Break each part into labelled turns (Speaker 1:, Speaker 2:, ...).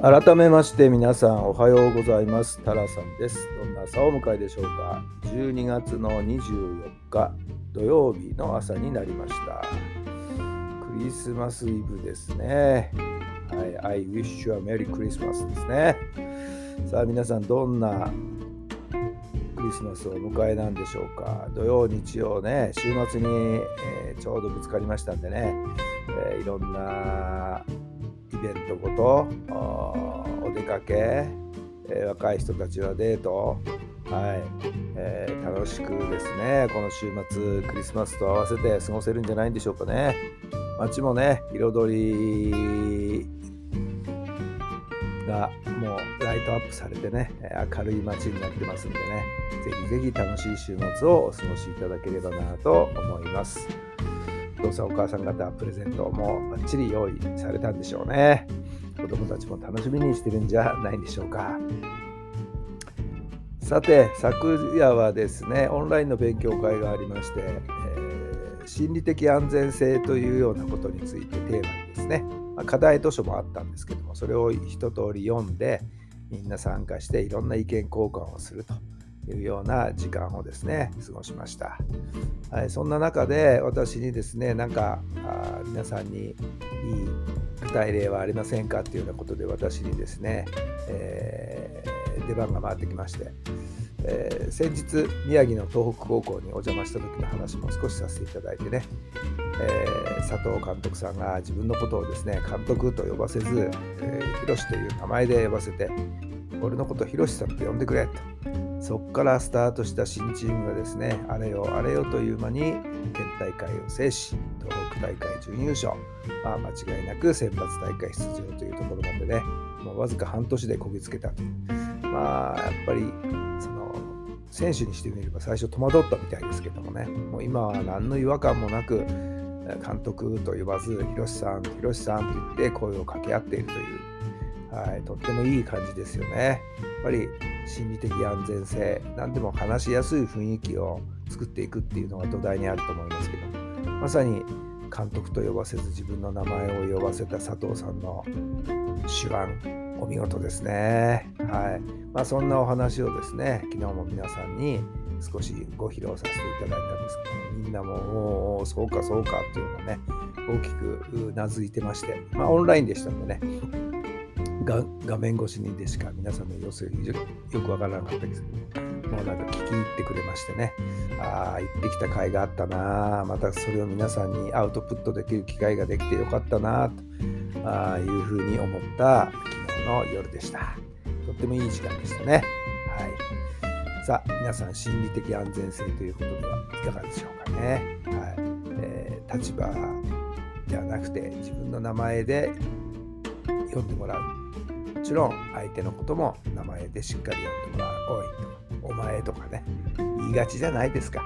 Speaker 1: 改めまして皆さんおはようございます。タラさんです。どんな朝を迎えでしょうか。12月の24日土曜日の朝になりました。クリスマスイブですね。はい I wish you a Merry Christmas ですね。さあ皆さんどんなクリスマスを迎えなんでしょうか。土曜日曜ね週末に、えー、ちょうどぶつかりましたんでね、えー、いろんなイベントごとお出かけ、えー、若い人たちはデート、はいえー、楽しくですねこの週末クリスマスと合わせて過ごせるんじゃないんでしょうかね街もね彩りがもうライトアップされてね明るい街になってますんでねぜひぜひ楽しい週末をお過ごしいただければなと思います。お父さんお母さん方プレゼントもバッチリ用意されたんでしょうね。子供たちも楽しみにしてるんじゃないんでしょうか。さて昨夜はですねオンラインの勉強会がありまして、えー、心理的安全性というようなことについてテーマにですね、まあ、課題図書もあったんですけどもそれを一通り読んでみんな参加していろんな意見交換をすると。いうような時間をですね過ごしました、はい、そんな中で私にですねなんかあ皆さんにいい具体例はありませんかっていうようなことで私にですね、えー、出番が回ってきまして、えー、先日宮城の東北高校にお邪魔した時の話も少しさせていただいてね、えー、佐藤監督さんが自分のことをですね監督と呼ばせず、えー、広という名前で呼ばせて俺のこと広さんと呼んでくれとそこからスタートした新チームがですね、あれよあれよという間に県大会を制し、東北大会準優勝、まあ、間違いなく選抜大会出場というところまでね、もうわずか半年でこぎつけたと。まあ、やっぱり、その、選手にしてみれば最初戸惑ったみたいですけどもね、もう今は何の違和感もなく、監督と呼ばず、ひろしさん、ひろしさんと言って声を掛け合っているという、はい、とってもいい感じですよね。やっぱり心理的安全性何でも話しやすい雰囲気を作っていくっていうのが土台にあると思いますけどまさに監督と呼ばせず自分の名前を呼ばせた佐藤さんの手腕お見事ですね。はいまあ、そんなお話をですね昨日も皆さんに少しご披露させていただいたんですけどみんなもおおそうかそうかっていうのをね大きくうなずいてましてまあオンラインでしたんでね画面越しにでしか皆さんの様子よくわからなかったですけど、もうなんか聞き入ってくれましてね、ああ、行ってきた甲斐があったな、またそれを皆さんにアウトプットできる機会ができてよかったな、とあいうふうに思った昨日の夜でした。とってもいい時間でしたね。はい。さあ、皆さん、心理的安全性ということではいかがでしょうかね。はい。えー、立場ではなくて、自分の名前で読んでもらう。もちろん相手のことも名前でしっかり呼んでもらうおいと。かお前とかね。言いがちじゃないですか。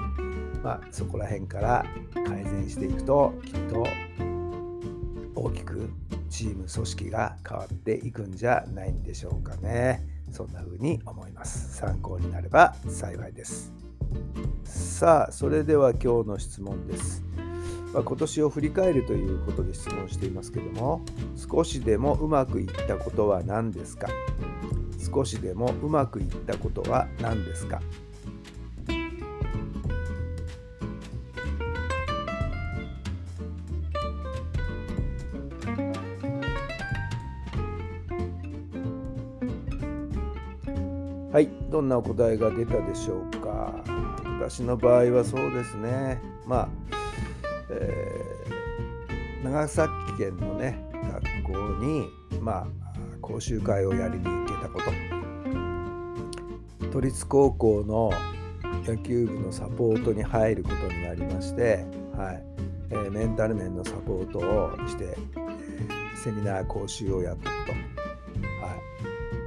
Speaker 1: まあそこら辺から改善していくときっと大きくチーム組織が変わっていくんじゃないんでしょうかね。そんな風に思います。参考になれば幸いです。さあそれでは今日の質問です。まあ、今年を振り返るということで質問していますけども少しでもうまくいったことは何ですか？少しでもうまくいったことは何ですか？はい、どんなお答えが出たでしょうか？私の場合はそうですね。まあえー、長崎県のね学校に、まあ、講習会をやりに行けたこと。都立高校の野球部のサポートに入ることになりまして、はい。えー、メンタル面のサポートをして、えー、セミナー講習をやったこと、はい。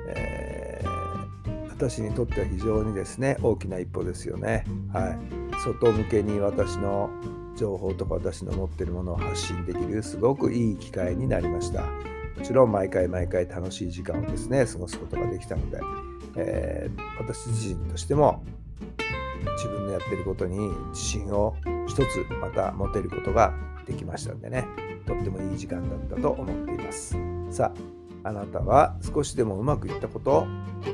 Speaker 1: えー、私にとっては非常にですね大きな一歩ですよね。はい、外向けに私の情報とか私の持ってるものを発信できるすごくいい機会になりました。もちろん毎回毎回楽しい時間をですね過ごすことができたので、えー、私自身としても自分のやってることに自信を一つまた持てることができましたんでねとってもいい時間だったと思っています。さああなたは少しでもうまくいったことを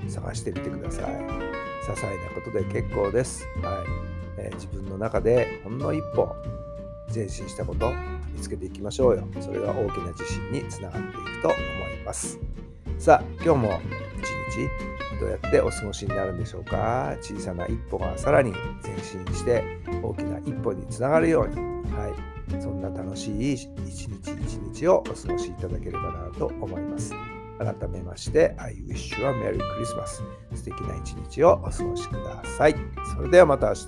Speaker 1: 探してみてください。些細なことで結構です、はい。えー、自分の中でほんの一歩前進したこと見つけていきましょうよ。それが大きな自信につながっていくと思います。さあ今日も一日どうやってお過ごしになるんでしょうか？小さな一歩がさらに前進して大きな一歩につながるように、はい、そんな楽しい一日一日をお過ごしいただければなと思います。改めまして、I wish you a Merry Christmas。素敵な一日をお過ごしください。それではまた明日。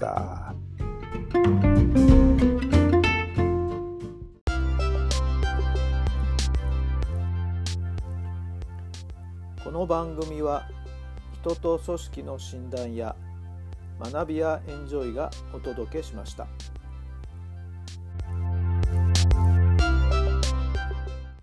Speaker 2: この番組は人と組織の診断や学びやエンジョイがお届けしました。